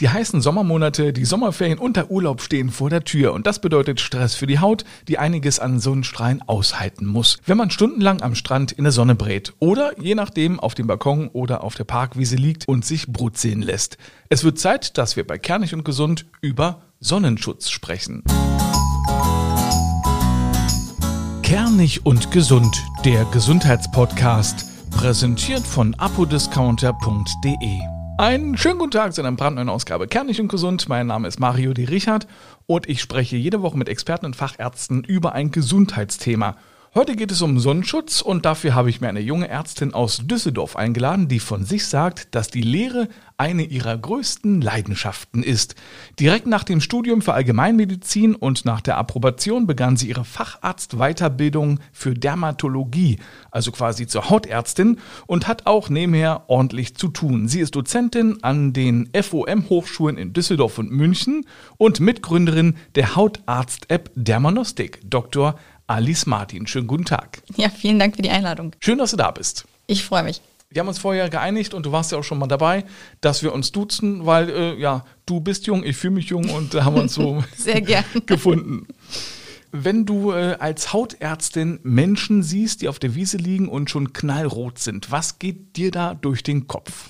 Die heißen Sommermonate, die Sommerferien und der Urlaub stehen vor der Tür und das bedeutet Stress für die Haut, die einiges an Sonnenstrahlen aushalten muss, wenn man stundenlang am Strand in der Sonne brät oder je nachdem auf dem Balkon oder auf der Parkwiese liegt und sich brutzeln lässt. Es wird Zeit, dass wir bei Kernig und Gesund über Sonnenschutz sprechen. Kernig und Gesund, der Gesundheitspodcast, präsentiert von apodiscounter.de. Einen schönen guten Tag zu einer brandneuen Ausgabe Kernig und Gesund. Mein Name ist Mario D. Richard und ich spreche jede Woche mit Experten und Fachärzten über ein Gesundheitsthema. Heute geht es um Sonnenschutz und dafür habe ich mir eine junge Ärztin aus Düsseldorf eingeladen, die von sich sagt, dass die Lehre eine ihrer größten Leidenschaften ist. Direkt nach dem Studium für Allgemeinmedizin und nach der Approbation begann sie ihre Facharztweiterbildung für Dermatologie, also quasi zur Hautärztin und hat auch nebenher ordentlich zu tun. Sie ist Dozentin an den FOM-Hochschulen in Düsseldorf und München und Mitgründerin der Hautarzt-App Dermanostik. Dr. Alice Martin. Schönen guten Tag. Ja, vielen Dank für die Einladung. Schön, dass du da bist. Ich freue mich. Wir haben uns vorher geeinigt und du warst ja auch schon mal dabei, dass wir uns duzen, weil äh, ja, du bist jung, ich fühle mich jung und da haben wir uns so Sehr gern. gefunden. Wenn du äh, als Hautärztin Menschen siehst, die auf der Wiese liegen und schon knallrot sind, was geht dir da durch den Kopf?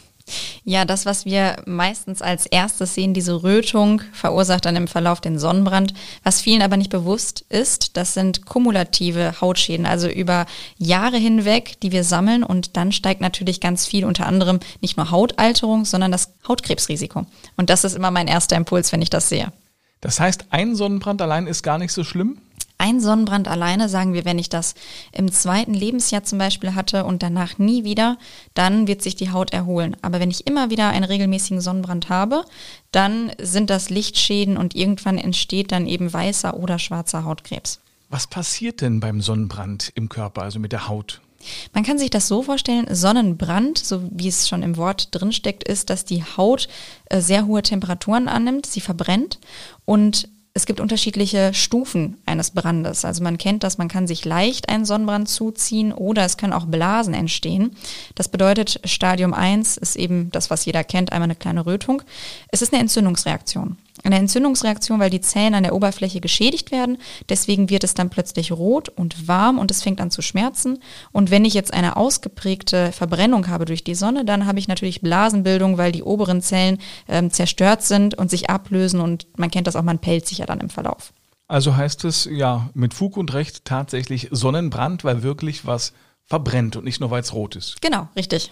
Ja, das, was wir meistens als erstes sehen, diese Rötung, verursacht dann im Verlauf den Sonnenbrand. Was vielen aber nicht bewusst ist, das sind kumulative Hautschäden, also über Jahre hinweg, die wir sammeln und dann steigt natürlich ganz viel, unter anderem nicht nur Hautalterung, sondern das Hautkrebsrisiko. Und das ist immer mein erster Impuls, wenn ich das sehe. Das heißt, ein Sonnenbrand allein ist gar nicht so schlimm? Ein Sonnenbrand alleine, sagen wir, wenn ich das im zweiten Lebensjahr zum Beispiel hatte und danach nie wieder, dann wird sich die Haut erholen. Aber wenn ich immer wieder einen regelmäßigen Sonnenbrand habe, dann sind das Lichtschäden und irgendwann entsteht dann eben weißer oder schwarzer Hautkrebs. Was passiert denn beim Sonnenbrand im Körper, also mit der Haut? Man kann sich das so vorstellen, Sonnenbrand, so wie es schon im Wort drinsteckt, ist, dass die Haut äh, sehr hohe Temperaturen annimmt, sie verbrennt und es gibt unterschiedliche Stufen eines Brandes. Also man kennt das, man kann sich leicht einen Sonnenbrand zuziehen oder es können auch Blasen entstehen. Das bedeutet, Stadium 1 ist eben das, was jeder kennt, einmal eine kleine Rötung. Es ist eine Entzündungsreaktion eine Entzündungsreaktion, weil die Zellen an der Oberfläche geschädigt werden. Deswegen wird es dann plötzlich rot und warm und es fängt an zu schmerzen. Und wenn ich jetzt eine ausgeprägte Verbrennung habe durch die Sonne, dann habe ich natürlich Blasenbildung, weil die oberen Zellen ähm, zerstört sind und sich ablösen und man kennt das auch, man pellt sich ja dann im Verlauf. Also heißt es ja mit Fug und Recht tatsächlich Sonnenbrand, weil wirklich was verbrennt und nicht nur weil es rot ist. Genau, richtig.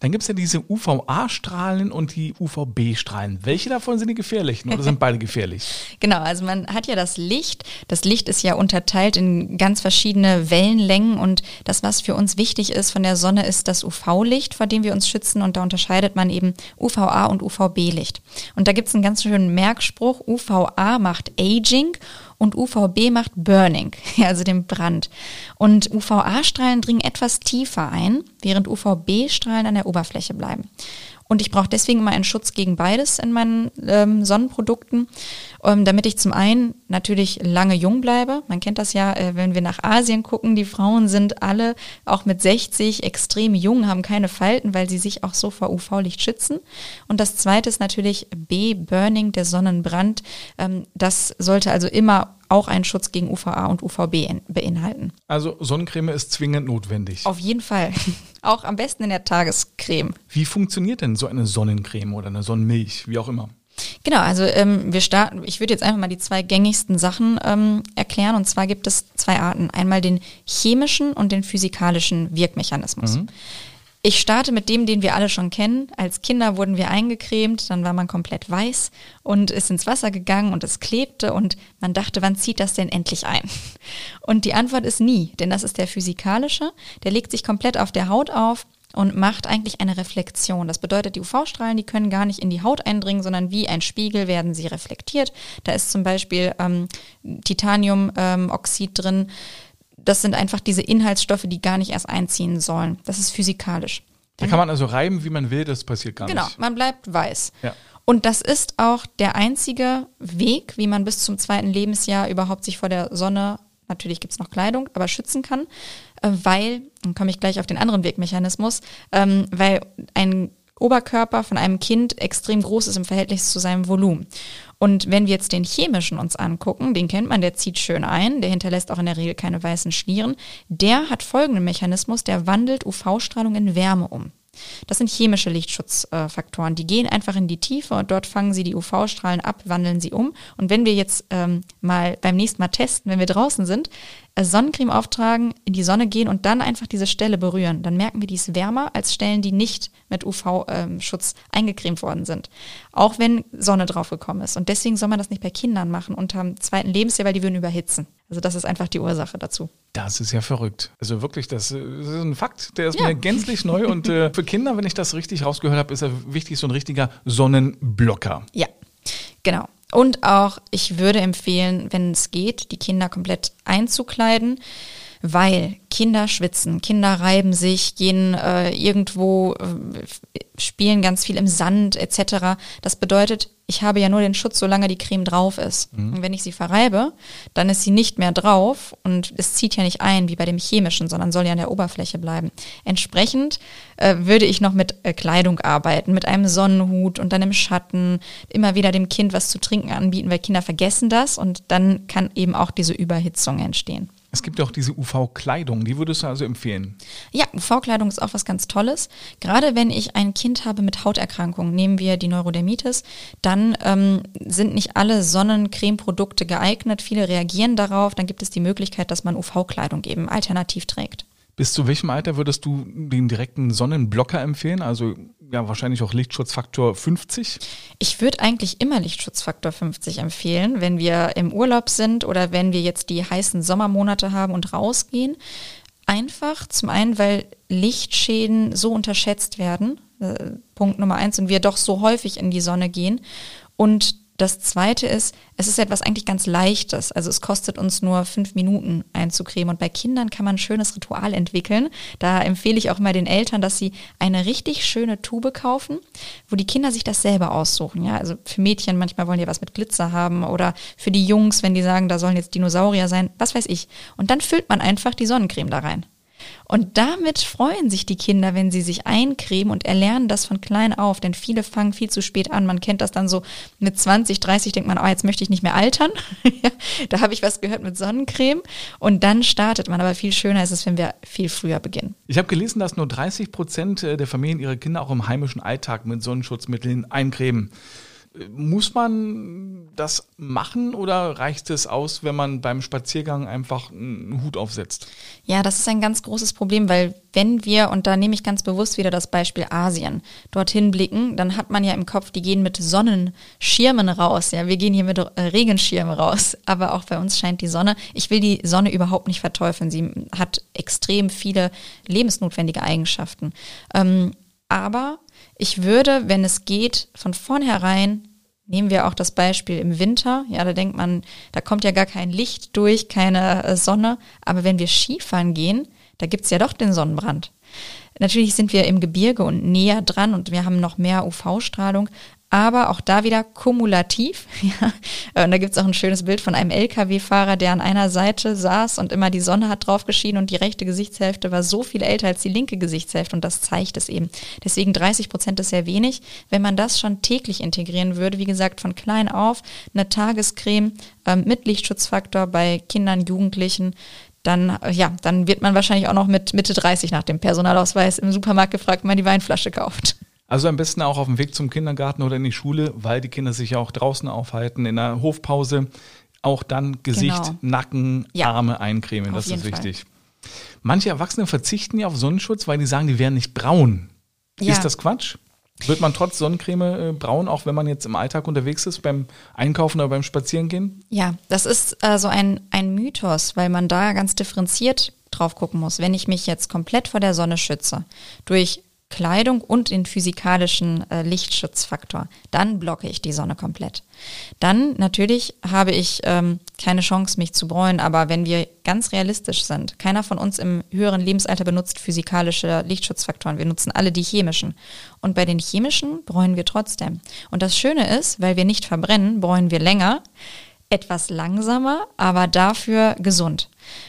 Dann gibt es ja diese UVA-Strahlen und die UVB-Strahlen. Welche davon sind die gefährlichen oder sind beide gefährlich? Genau, also man hat ja das Licht. Das Licht ist ja unterteilt in ganz verschiedene Wellenlängen und das, was für uns wichtig ist von der Sonne, ist das UV-Licht, vor dem wir uns schützen und da unterscheidet man eben UVA und UVB-Licht. Und da gibt es einen ganz schönen Merkspruch, UVA macht Aging und UVB macht Burning, also den Brand. Und UVA-Strahlen dringen etwas tiefer ein, während UVB-Strahlen an der Oberfläche bleiben. Und ich brauche deswegen immer einen Schutz gegen beides in meinen ähm, Sonnenprodukten, ähm, damit ich zum einen natürlich lange jung bleibe. Man kennt das ja, äh, wenn wir nach Asien gucken, die Frauen sind alle auch mit 60 extrem jung, haben keine Falten, weil sie sich auch so vor UV-Licht schützen. Und das zweite ist natürlich B-Burning, der Sonnenbrand. Ähm, das sollte also immer auch einen Schutz gegen UVA und UVB beinhalten. Also Sonnencreme ist zwingend notwendig. Auf jeden Fall. Auch am besten in der Tagescreme. Wie funktioniert denn so eine Sonnencreme oder eine Sonnenmilch, wie auch immer? Genau, also ähm, wir starten, ich würde jetzt einfach mal die zwei gängigsten Sachen ähm, erklären. Und zwar gibt es zwei Arten. Einmal den chemischen und den physikalischen Wirkmechanismus. Mhm. Ich starte mit dem, den wir alle schon kennen. Als Kinder wurden wir eingecremt, dann war man komplett weiß und ist ins Wasser gegangen und es klebte und man dachte, wann zieht das denn endlich ein? Und die Antwort ist nie, denn das ist der physikalische, der legt sich komplett auf der Haut auf und macht eigentlich eine Reflexion. Das bedeutet, die UV-Strahlen, die können gar nicht in die Haut eindringen, sondern wie ein Spiegel werden sie reflektiert. Da ist zum Beispiel ähm, Titaniumoxid ähm, drin das sind einfach diese Inhaltsstoffe, die gar nicht erst einziehen sollen. Das ist physikalisch. Da kann man also reiben, wie man will, das passiert gar genau, nicht. Genau, man bleibt weiß. Ja. Und das ist auch der einzige Weg, wie man bis zum zweiten Lebensjahr überhaupt sich vor der Sonne, natürlich gibt es noch Kleidung, aber schützen kann, äh, weil, dann komme ich gleich auf den anderen Wegmechanismus, ähm, weil ein Oberkörper von einem Kind extrem groß ist im Verhältnis zu seinem Volumen. Und wenn wir jetzt den chemischen uns angucken, den kennt man, der zieht schön ein, der hinterlässt auch in der Regel keine weißen Schlieren, der hat folgenden Mechanismus, der wandelt UV-Strahlung in Wärme um. Das sind chemische Lichtschutzfaktoren. Die gehen einfach in die Tiefe und dort fangen sie die UV-Strahlen ab, wandeln sie um. Und wenn wir jetzt ähm, mal beim nächsten Mal testen, wenn wir draußen sind, äh, Sonnencreme auftragen, in die Sonne gehen und dann einfach diese Stelle berühren, dann merken wir, die ist wärmer als Stellen, die nicht mit UV-Schutz ähm, eingecremt worden sind. Auch wenn Sonne draufgekommen ist. Und deswegen soll man das nicht bei Kindern machen unter dem zweiten Lebensjahr, weil die würden überhitzen. Also das ist einfach die Ursache dazu. Das ist ja verrückt. Also wirklich, das, ist ein Fakt, der ist ja. mir gänzlich neu. Und äh, für Kinder, wenn ich das richtig rausgehört habe, ist er wichtig, so ein richtiger Sonnenblocker. Ja, genau. Und auch, ich würde empfehlen, wenn es geht, die Kinder komplett einzukleiden weil Kinder schwitzen, Kinder reiben sich, gehen äh, irgendwo, äh, spielen ganz viel im Sand etc. Das bedeutet, ich habe ja nur den Schutz, solange die Creme drauf ist. Mhm. Und wenn ich sie verreibe, dann ist sie nicht mehr drauf und es zieht ja nicht ein wie bei dem chemischen, sondern soll ja an der Oberfläche bleiben. Entsprechend äh, würde ich noch mit äh, Kleidung arbeiten, mit einem Sonnenhut und dann im Schatten, immer wieder dem Kind was zu trinken anbieten, weil Kinder vergessen das und dann kann eben auch diese Überhitzung entstehen. Es gibt auch diese UV-Kleidung, die würdest du also empfehlen? Ja, UV-Kleidung ist auch was ganz Tolles. Gerade wenn ich ein Kind habe mit Hauterkrankungen, nehmen wir die Neurodermitis, dann ähm, sind nicht alle Sonnencreme-Produkte geeignet. Viele reagieren darauf. Dann gibt es die Möglichkeit, dass man UV-Kleidung eben alternativ trägt. Bis zu welchem Alter würdest du den direkten Sonnenblocker empfehlen? Also ja, wahrscheinlich auch Lichtschutzfaktor 50? Ich würde eigentlich immer Lichtschutzfaktor 50 empfehlen, wenn wir im Urlaub sind oder wenn wir jetzt die heißen Sommermonate haben und rausgehen. Einfach zum einen, weil Lichtschäden so unterschätzt werden. Äh, Punkt Nummer eins und wir doch so häufig in die Sonne gehen. Und das zweite ist, es ist etwas eigentlich ganz Leichtes. Also es kostet uns nur fünf Minuten einzucremen. Und bei Kindern kann man ein schönes Ritual entwickeln. Da empfehle ich auch immer den Eltern, dass sie eine richtig schöne Tube kaufen, wo die Kinder sich das selber aussuchen. Ja, also für Mädchen manchmal wollen die was mit Glitzer haben oder für die Jungs, wenn die sagen, da sollen jetzt Dinosaurier sein, was weiß ich. Und dann füllt man einfach die Sonnencreme da rein. Und damit freuen sich die Kinder, wenn sie sich eincremen und erlernen das von klein auf, denn viele fangen viel zu spät an. Man kennt das dann so mit 20, 30, denkt man, oh, jetzt möchte ich nicht mehr altern. da habe ich was gehört mit Sonnencreme und dann startet man. Aber viel schöner ist es, wenn wir viel früher beginnen. Ich habe gelesen, dass nur 30 Prozent der Familien ihre Kinder auch im heimischen Alltag mit Sonnenschutzmitteln eincremen. Muss man das machen oder reicht es aus, wenn man beim Spaziergang einfach einen Hut aufsetzt? Ja, das ist ein ganz großes Problem, weil wenn wir, und da nehme ich ganz bewusst wieder das Beispiel Asien, dorthin blicken, dann hat man ja im Kopf, die gehen mit Sonnenschirmen raus. Ja, wir gehen hier mit äh, Regenschirmen raus. Aber auch bei uns scheint die Sonne. Ich will die Sonne überhaupt nicht verteufeln. Sie hat extrem viele lebensnotwendige Eigenschaften. Ähm, aber ich würde, wenn es geht, von vornherein, nehmen wir auch das Beispiel im Winter, ja, da denkt man, da kommt ja gar kein Licht durch, keine äh, Sonne, aber wenn wir Skifahren gehen, da gibt's ja doch den Sonnenbrand. Natürlich sind wir im Gebirge und näher dran und wir haben noch mehr UV-Strahlung, aber auch da wieder kumulativ. Ja. Und da gibt's auch ein schönes Bild von einem Lkw-Fahrer, der an einer Seite saß und immer die Sonne hat drauf geschienen und die rechte Gesichtshälfte war so viel älter als die linke Gesichtshälfte und das zeigt es eben. Deswegen 30 Prozent ist sehr wenig. Wenn man das schon täglich integrieren würde, wie gesagt, von klein auf, eine Tagescreme ähm, mit Lichtschutzfaktor bei Kindern, Jugendlichen, dann, ja, dann wird man wahrscheinlich auch noch mit Mitte 30 nach dem Personalausweis im Supermarkt gefragt, wenn man die Weinflasche kauft. Also am besten auch auf dem Weg zum Kindergarten oder in die Schule, weil die Kinder sich ja auch draußen aufhalten, in der Hofpause. Auch dann Gesicht, genau. Nacken, ja. Arme eincremen, auf das ist wichtig. Fall. Manche Erwachsene verzichten ja auf Sonnenschutz, weil die sagen, die wären nicht braun. Ja. Ist das Quatsch? Wird man trotz Sonnencreme äh, braun, auch wenn man jetzt im Alltag unterwegs ist, beim Einkaufen oder beim Spazierengehen? Ja, das ist äh, so ein, ein Mythos, weil man da ganz differenziert drauf gucken muss. Wenn ich mich jetzt komplett vor der Sonne schütze, durch Kleidung und den physikalischen äh, Lichtschutzfaktor. Dann blocke ich die Sonne komplett. Dann natürlich habe ich ähm, keine Chance, mich zu bräunen, aber wenn wir ganz realistisch sind, keiner von uns im höheren Lebensalter benutzt physikalische Lichtschutzfaktoren. Wir nutzen alle die chemischen. Und bei den chemischen bräunen wir trotzdem. Und das Schöne ist, weil wir nicht verbrennen, bräunen wir länger etwas langsamer, aber dafür gesund.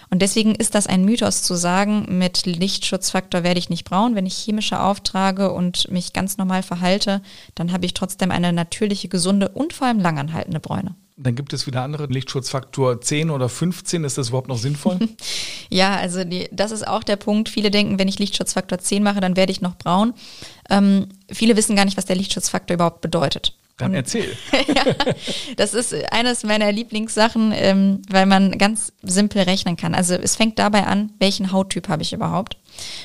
Und deswegen ist das ein Mythos zu sagen, mit Lichtschutzfaktor werde ich nicht braun. Wenn ich chemische auftrage und mich ganz normal verhalte, dann habe ich trotzdem eine natürliche, gesunde und vor allem langanhaltende Bräune. Dann gibt es wieder andere Lichtschutzfaktor 10 oder 15. Ist das überhaupt noch sinnvoll? ja, also die, das ist auch der Punkt. Viele denken, wenn ich Lichtschutzfaktor 10 mache, dann werde ich noch braun. Ähm, viele wissen gar nicht, was der Lichtschutzfaktor überhaupt bedeutet. Dann erzähl. ja, das ist eines meiner Lieblingssachen, ähm, weil man ganz simpel rechnen kann. Also es fängt dabei an, welchen Hauttyp habe ich überhaupt?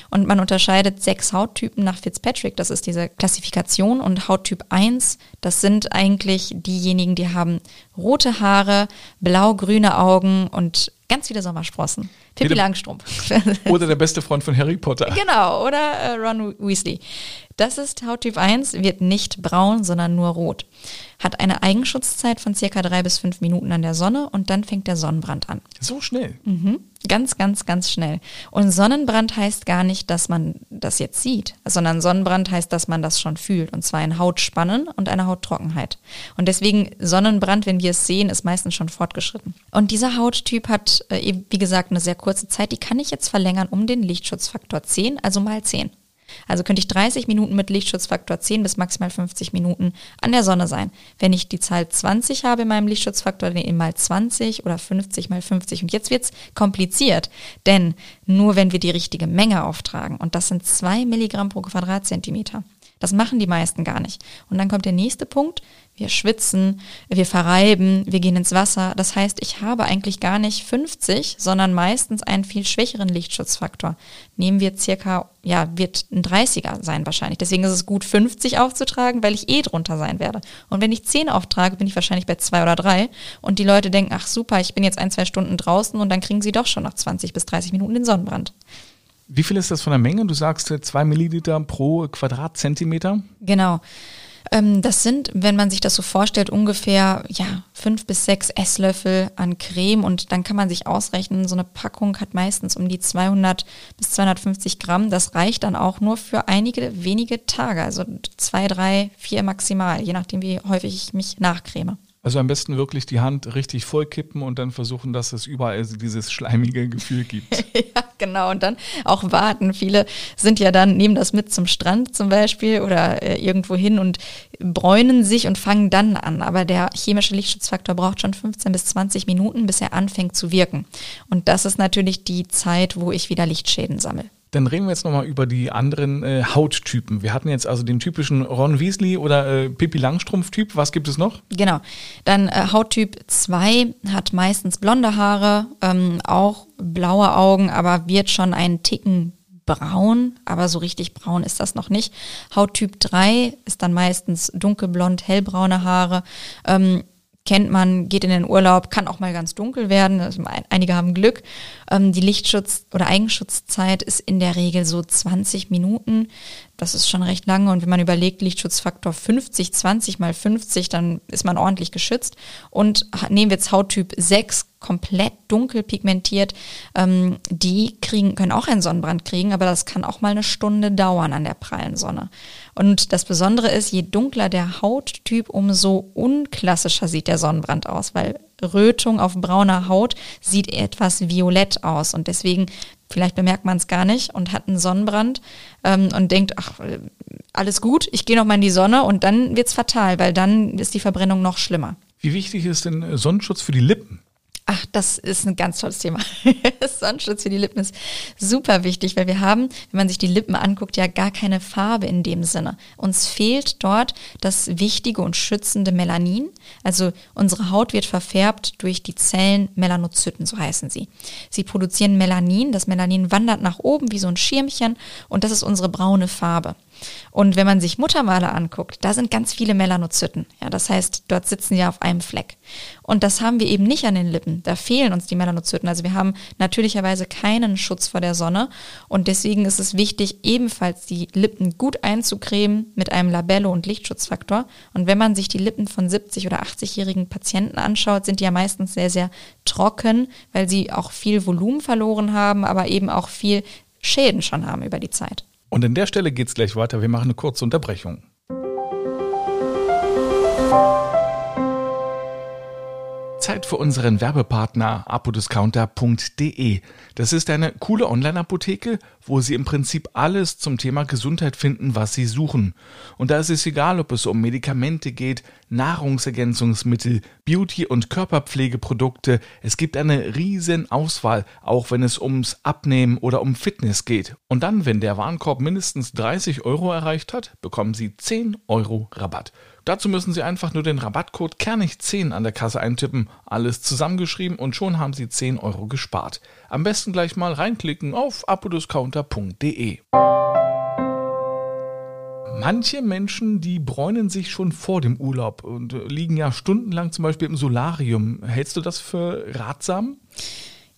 Und man unterscheidet sechs Hauttypen nach Fitzpatrick, das ist diese Klassifikation. Und Hauttyp 1, das sind eigentlich diejenigen, die haben rote Haare, blau-grüne Augen und ganz viele Sommersprossen. Pippi Langstrumpf. Oder der beste Freund von Harry Potter. Genau, oder äh, Ron Weasley. Das ist Hauttyp 1, wird nicht braun, sondern nur rot. Hat eine Eigenschutzzeit von circa drei bis fünf Minuten an der Sonne und dann fängt der Sonnenbrand an. So schnell. Mhm. Ganz, ganz, ganz schnell. Und Sonnenbrand heißt gar nicht, dass man das jetzt sieht, sondern Sonnenbrand heißt, dass man das schon fühlt. Und zwar in Hautspannen und einer Hauttrockenheit. Und deswegen Sonnenbrand, wenn wir es sehen, ist meistens schon fortgeschritten. Und dieser Hauttyp hat, äh, wie gesagt, eine sehr kurze Zeit. Die kann ich jetzt verlängern um den Lichtschutzfaktor 10, also mal 10. Also könnte ich 30 Minuten mit Lichtschutzfaktor 10 bis maximal 50 Minuten an der Sonne sein. Wenn ich die Zahl 20 habe in meinem Lichtschutzfaktor, dann eben mal 20 oder 50 mal 50. Und jetzt wird's kompliziert, denn nur wenn wir die richtige Menge auftragen, und das sind zwei Milligramm pro Quadratzentimeter, das machen die meisten gar nicht. Und dann kommt der nächste Punkt. Wir schwitzen, wir verreiben, wir gehen ins Wasser. Das heißt, ich habe eigentlich gar nicht 50, sondern meistens einen viel schwächeren Lichtschutzfaktor. Nehmen wir circa, ja, wird ein 30er sein wahrscheinlich. Deswegen ist es gut, 50 aufzutragen, weil ich eh drunter sein werde. Und wenn ich 10 auftrage, bin ich wahrscheinlich bei 2 oder 3. Und die Leute denken, ach super, ich bin jetzt ein, zwei Stunden draußen und dann kriegen sie doch schon nach 20 bis 30 Minuten den Sonnenbrand. Wie viel ist das von der Menge? Du sagst äh, zwei Milliliter pro Quadratzentimeter? Genau. Ähm, das sind, wenn man sich das so vorstellt, ungefähr ja, fünf bis sechs Esslöffel an Creme und dann kann man sich ausrechnen, so eine Packung hat meistens um die 200 bis 250 Gramm. Das reicht dann auch nur für einige wenige Tage, also zwei, drei, vier maximal, je nachdem, wie häufig ich mich nachcreme. Also am besten wirklich die Hand richtig voll kippen und dann versuchen, dass es überall dieses schleimige Gefühl gibt. ja, genau. Und dann auch warten. Viele sind ja dann, nehmen das mit zum Strand zum Beispiel oder äh, irgendwo hin und bräunen sich und fangen dann an. Aber der chemische Lichtschutzfaktor braucht schon 15 bis 20 Minuten, bis er anfängt zu wirken. Und das ist natürlich die Zeit, wo ich wieder Lichtschäden sammle. Dann reden wir jetzt nochmal über die anderen äh, Hauttypen. Wir hatten jetzt also den typischen Ron Weasley oder äh, Pippi Langstrumpf-Typ. Was gibt es noch? Genau. Dann äh, Hauttyp 2 hat meistens blonde Haare, ähm, auch blaue Augen, aber wird schon einen Ticken braun, aber so richtig braun ist das noch nicht. Hauttyp 3 ist dann meistens dunkelblond, hellbraune Haare. Ähm, kennt man, geht in den Urlaub, kann auch mal ganz dunkel werden. Also einige haben Glück. Ähm, die Lichtschutz- oder Eigenschutzzeit ist in der Regel so 20 Minuten. Das ist schon recht lange. Und wenn man überlegt, Lichtschutzfaktor 50, 20 mal 50, dann ist man ordentlich geschützt. Und nehmen wir jetzt Hauttyp 6, komplett dunkel pigmentiert, ähm, die kriegen, können auch einen Sonnenbrand kriegen, aber das kann auch mal eine Stunde dauern an der prallen Sonne. Und das Besondere ist, je dunkler der Hauttyp, umso unklassischer sieht der Sonnenbrand aus, weil Rötung auf brauner Haut sieht etwas violett aus und deswegen vielleicht bemerkt man es gar nicht und hat einen Sonnenbrand ähm, und denkt, ach, alles gut, ich gehe noch mal in die Sonne und dann wird's fatal, weil dann ist die Verbrennung noch schlimmer. Wie wichtig ist denn Sonnenschutz für die Lippen? Ach, das ist ein ganz tolles Thema. Sonnenschutz für die Lippen ist super wichtig, weil wir haben, wenn man sich die Lippen anguckt, ja gar keine Farbe in dem Sinne. Uns fehlt dort das wichtige und schützende Melanin. Also unsere Haut wird verfärbt durch die Zellen Melanozyten, so heißen sie. Sie produzieren Melanin. Das Melanin wandert nach oben wie so ein Schirmchen und das ist unsere braune Farbe. Und wenn man sich Muttermale anguckt, da sind ganz viele Melanozyten. Ja, das heißt, dort sitzen ja auf einem Fleck. Und das haben wir eben nicht an den Lippen. Da fehlen uns die Melanozyten. Also wir haben natürlicherweise keinen Schutz vor der Sonne. Und deswegen ist es wichtig, ebenfalls die Lippen gut einzucremen mit einem Labello und Lichtschutzfaktor. Und wenn man sich die Lippen von 70 oder 80-jährigen Patienten anschaut, sind die ja meistens sehr, sehr trocken, weil sie auch viel Volumen verloren haben, aber eben auch viel Schäden schon haben über die Zeit. Und an der Stelle geht es gleich weiter. Wir machen eine kurze Zeit Zeit für unseren Werbepartner apodiscounter.de. Das ist eine coole Online-Apotheke, wo Sie im Prinzip alles zum Thema Gesundheit finden, was Sie suchen. Und da ist es egal, ob es um Medikamente geht, Nahrungsergänzungsmittel, Beauty- und Körperpflegeprodukte. Es gibt eine riesen Auswahl, auch wenn es ums Abnehmen oder um Fitness geht. Und dann, wenn der Warenkorb mindestens 30 Euro erreicht hat, bekommen Sie 10 Euro Rabatt. Dazu müssen Sie einfach nur den Rabattcode Kernig10 an der Kasse eintippen, alles zusammengeschrieben und schon haben Sie 10 Euro gespart. Am besten gleich mal reinklicken auf apodiscounter.de. Manche Menschen, die bräunen sich schon vor dem Urlaub und liegen ja stundenlang zum Beispiel im Solarium. Hältst du das für ratsam?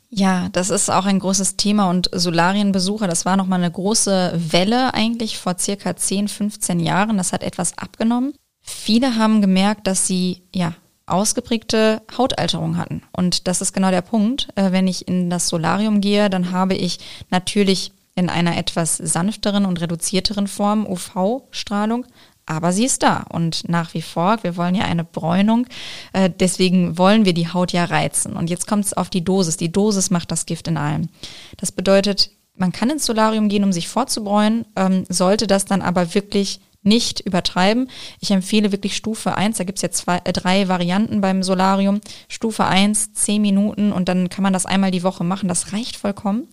Ja, das ist auch ein großes Thema und Solarienbesucher, das war nochmal eine große Welle eigentlich vor circa 10, 15 Jahren. Das hat etwas abgenommen. Viele haben gemerkt, dass sie ja ausgeprägte Hautalterung hatten. Und das ist genau der Punkt. Äh, wenn ich in das Solarium gehe, dann habe ich natürlich in einer etwas sanfteren und reduzierteren Form UV-Strahlung, aber sie ist da und nach wie vor, wir wollen ja eine Bräunung, äh, deswegen wollen wir die Haut ja reizen. Und jetzt kommt es auf die Dosis. Die Dosis macht das Gift in allem. Das bedeutet, man kann ins Solarium gehen, um sich vorzubräunen, ähm, sollte das dann aber wirklich nicht übertreiben. Ich empfehle wirklich Stufe 1, da gibt's jetzt zwei, äh, drei Varianten beim Solarium. Stufe 1, 10 Minuten und dann kann man das einmal die Woche machen, das reicht vollkommen.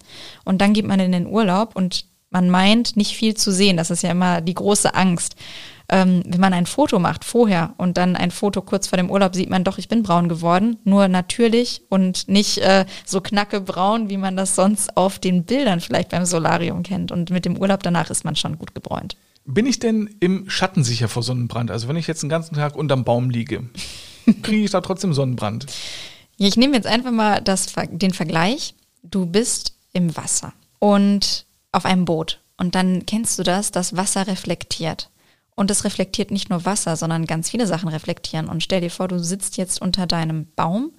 Und dann geht man in den Urlaub und man meint, nicht viel zu sehen. Das ist ja immer die große Angst. Ähm, wenn man ein Foto macht vorher und dann ein Foto kurz vor dem Urlaub, sieht man doch, ich bin braun geworden, nur natürlich und nicht äh, so knackebraun, wie man das sonst auf den Bildern vielleicht beim Solarium kennt. Und mit dem Urlaub danach ist man schon gut gebräunt. Bin ich denn im Schatten sicher vor Sonnenbrand? Also wenn ich jetzt den ganzen Tag unterm Baum liege, kriege ich da trotzdem Sonnenbrand? Ich nehme jetzt einfach mal das, den Vergleich. Du bist im Wasser und auf einem Boot. Und dann kennst du das, das Wasser reflektiert. Und es reflektiert nicht nur Wasser, sondern ganz viele Sachen reflektieren. Und stell dir vor, du sitzt jetzt unter deinem Baum.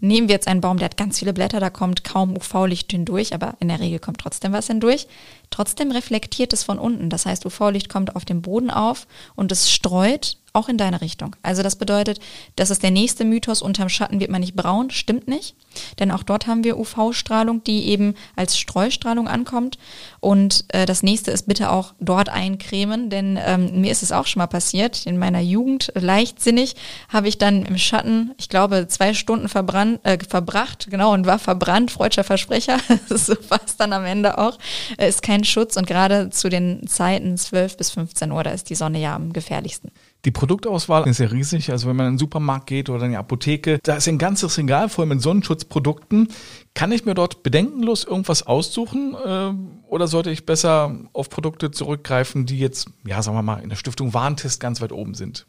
Nehmen wir jetzt einen Baum, der hat ganz viele Blätter, da kommt kaum UV-Licht hindurch, aber in der Regel kommt trotzdem was hindurch. Trotzdem reflektiert es von unten. Das heißt, UV-Licht kommt auf dem Boden auf und es streut auch in deine Richtung. Also das bedeutet, das ist der nächste Mythos, unterm Schatten wird man nicht braun, stimmt nicht. Denn auch dort haben wir UV-Strahlung, die eben als Streustrahlung ankommt. Und äh, das nächste ist bitte auch dort eincremen, denn ähm, mir ist es auch schon mal passiert. In meiner Jugend, leichtsinnig, habe ich dann im Schatten, ich glaube, zwei Stunden verbrannt, äh, verbracht, genau, und war verbrannt, freudscher Versprecher. so war es dann am Ende auch. Äh, ist kein Schutz und gerade zu den Zeiten 12 bis 15 Uhr, da ist die Sonne ja am gefährlichsten. Die Produktauswahl ist ja riesig. Also wenn man in den Supermarkt geht oder in die Apotheke, da ist ein ganzes Regal voll mit Sonnenschutzprodukten. Kann ich mir dort bedenkenlos irgendwas aussuchen äh, oder sollte ich besser auf Produkte zurückgreifen, die jetzt, ja, sagen wir mal, in der Stiftung Warentest ganz weit oben sind?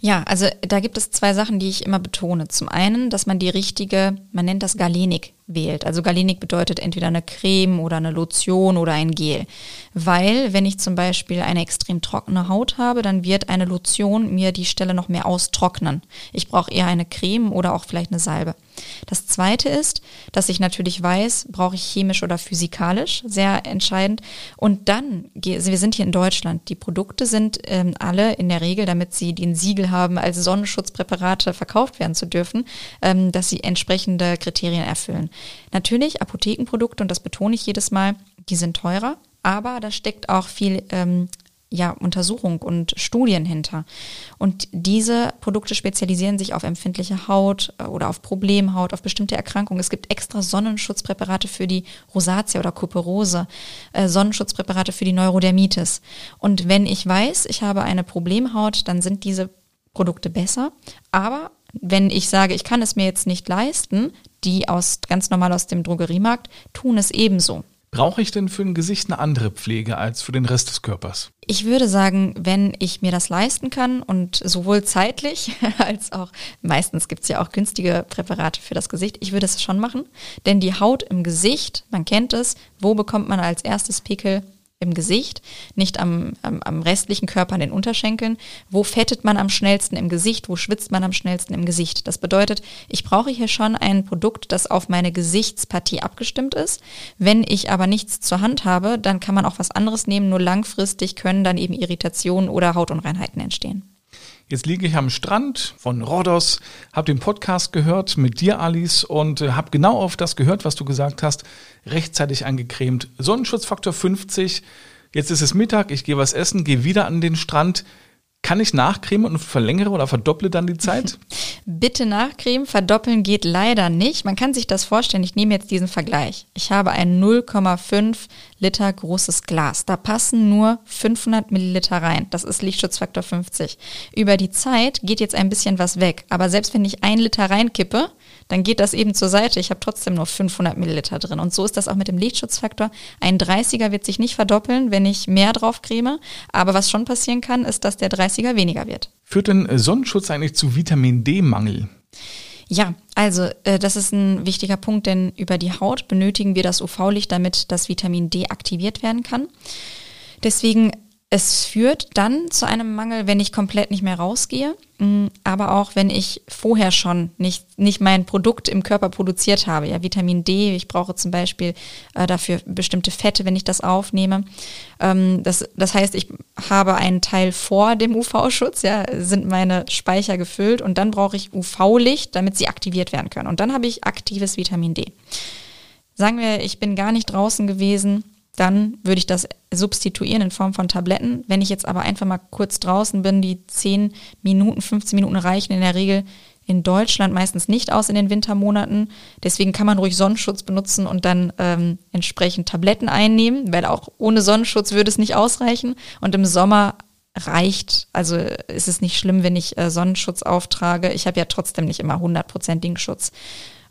Ja, also da gibt es zwei Sachen, die ich immer betone. Zum einen, dass man die richtige, man nennt das Galenik, wählt. Also Galenik bedeutet entweder eine Creme oder eine Lotion oder ein Gel. Weil, wenn ich zum Beispiel eine extrem trockene Haut habe, dann wird eine Lotion mir die Stelle noch mehr austrocknen. Ich brauche eher eine Creme oder auch vielleicht eine Salbe. Das zweite ist, dass ich natürlich weiß, brauche ich chemisch oder physikalisch, sehr entscheidend. Und dann, also wir sind hier in Deutschland, die Produkte sind ähm, alle in der Regel, damit sie den Siegel haben, als Sonnenschutzpräparate verkauft werden zu dürfen, ähm, dass sie entsprechende Kriterien erfüllen. Natürlich Apothekenprodukte, und das betone ich jedes Mal, die sind teurer, aber da steckt auch viel ähm, ja, Untersuchung und Studien hinter. Und diese Produkte spezialisieren sich auf empfindliche Haut äh, oder auf Problemhaut, auf bestimmte Erkrankungen. Es gibt extra Sonnenschutzpräparate für die Rosatia oder Kuperose, äh, Sonnenschutzpräparate für die Neurodermitis. Und wenn ich weiß, ich habe eine Problemhaut, dann sind diese Produkte besser. Aber wenn ich sage, ich kann es mir jetzt nicht leisten, die aus ganz normal aus dem Drogeriemarkt tun es ebenso. Brauche ich denn für ein Gesicht eine andere Pflege als für den Rest des Körpers? Ich würde sagen, wenn ich mir das leisten kann und sowohl zeitlich als auch, meistens gibt es ja auch günstige Präparate für das Gesicht, ich würde es schon machen. Denn die Haut im Gesicht, man kennt es, wo bekommt man als erstes Pickel? Im Gesicht, nicht am, am, am, restlichen Körper, an den Unterschenkeln. Wo fettet man am schnellsten im Gesicht? Wo schwitzt man am schnellsten im Gesicht? Das bedeutet, ich brauche hier schon ein Produkt, das auf meine Gesichtspartie abgestimmt ist. Wenn ich aber nichts zur Hand habe, dann kann man auch was anderes nehmen. Nur langfristig können dann eben Irritationen oder Hautunreinheiten entstehen. Jetzt liege ich am Strand von Rhodos, habe den Podcast gehört mit dir, Alice, und äh, habe genau auf das gehört, was du gesagt hast. Rechtzeitig angecremt. Sonnenschutzfaktor 50. Jetzt ist es Mittag, ich gehe was essen, gehe wieder an den Strand. Kann ich nachcremen und verlängere oder verdopple dann die Zeit? Bitte nachcremen, verdoppeln geht leider nicht. Man kann sich das vorstellen, ich nehme jetzt diesen Vergleich. Ich habe ein 0,5 Liter großes Glas. Da passen nur 500 Milliliter rein. Das ist Lichtschutzfaktor 50. Über die Zeit geht jetzt ein bisschen was weg. Aber selbst wenn ich ein Liter reinkippe, dann geht das eben zur Seite. Ich habe trotzdem nur 500 Milliliter drin. Und so ist das auch mit dem Lichtschutzfaktor. Ein 30er wird sich nicht verdoppeln, wenn ich mehr drauf creme. Aber was schon passieren kann, ist, dass der 30er weniger wird. Führt denn Sonnenschutz eigentlich zu Vitamin D-Mangel? Ja, also äh, das ist ein wichtiger Punkt, denn über die Haut benötigen wir das UV-Licht, damit das Vitamin D aktiviert werden kann. Deswegen es führt dann zu einem Mangel, wenn ich komplett nicht mehr rausgehe, mm, aber auch wenn ich vorher schon nicht, nicht mein Produkt im Körper produziert habe. Ja, Vitamin D, ich brauche zum Beispiel äh, dafür bestimmte Fette, wenn ich das aufnehme. Ähm, das, das heißt, ich habe einen Teil vor dem UV-Schutz, ja, sind meine Speicher gefüllt und dann brauche ich UV-Licht, damit sie aktiviert werden können. Und dann habe ich aktives Vitamin D. Sagen wir, ich bin gar nicht draußen gewesen, dann würde ich das substituieren in Form von Tabletten. Wenn ich jetzt aber einfach mal kurz draußen bin, die 10 Minuten, 15 Minuten reichen in der Regel in Deutschland meistens nicht aus in den Wintermonaten. Deswegen kann man ruhig Sonnenschutz benutzen und dann ähm, entsprechend Tabletten einnehmen, weil auch ohne Sonnenschutz würde es nicht ausreichen. Und im Sommer reicht, also ist es nicht schlimm, wenn ich äh, Sonnenschutz auftrage. Ich habe ja trotzdem nicht immer 100% Schutz.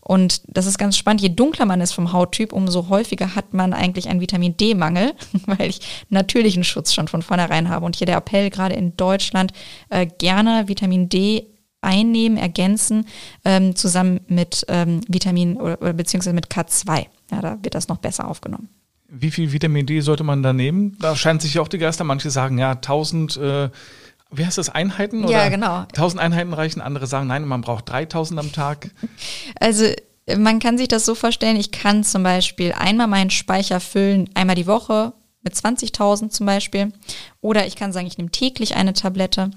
Und das ist ganz spannend. Je dunkler man ist vom Hauttyp, umso häufiger hat man eigentlich einen Vitamin D-Mangel, weil ich natürlichen Schutz schon von vornherein habe. Und hier der Appell gerade in Deutschland, äh, gerne Vitamin D einnehmen, ergänzen, ähm, zusammen mit ähm, Vitamin oder, oder beziehungsweise mit K2. Ja, da wird das noch besser aufgenommen. Wie viel Vitamin D sollte man da nehmen? Da scheint sich auch die Geister. Manche sagen, ja, 1000 äh, wie heißt das, Einheiten? Oder ja, genau. 1000 Einheiten reichen, andere sagen, nein, man braucht 3000 am Tag. Also man kann sich das so vorstellen, ich kann zum Beispiel einmal meinen Speicher füllen, einmal die Woche mit 20.000 zum Beispiel. Oder ich kann sagen, ich nehme täglich eine Tablette.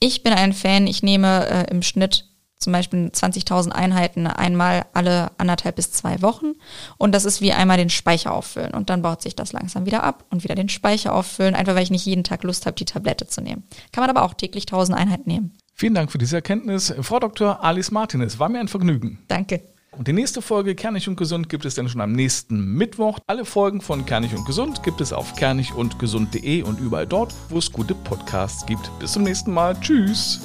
Ich bin ein Fan, ich nehme äh, im Schnitt zum Beispiel 20.000 Einheiten einmal alle anderthalb bis zwei Wochen. Und das ist wie einmal den Speicher auffüllen. Und dann baut sich das langsam wieder ab und wieder den Speicher auffüllen, einfach weil ich nicht jeden Tag Lust habe, die Tablette zu nehmen. Kann man aber auch täglich 1000 Einheiten nehmen. Vielen Dank für diese Erkenntnis. Frau Dr. Alice Martinez, war mir ein Vergnügen. Danke. Und die nächste Folge Kernig und Gesund gibt es dann schon am nächsten Mittwoch. Alle Folgen von Kernig und Gesund gibt es auf kernigundgesund.de und überall dort, wo es gute Podcasts gibt. Bis zum nächsten Mal. Tschüss.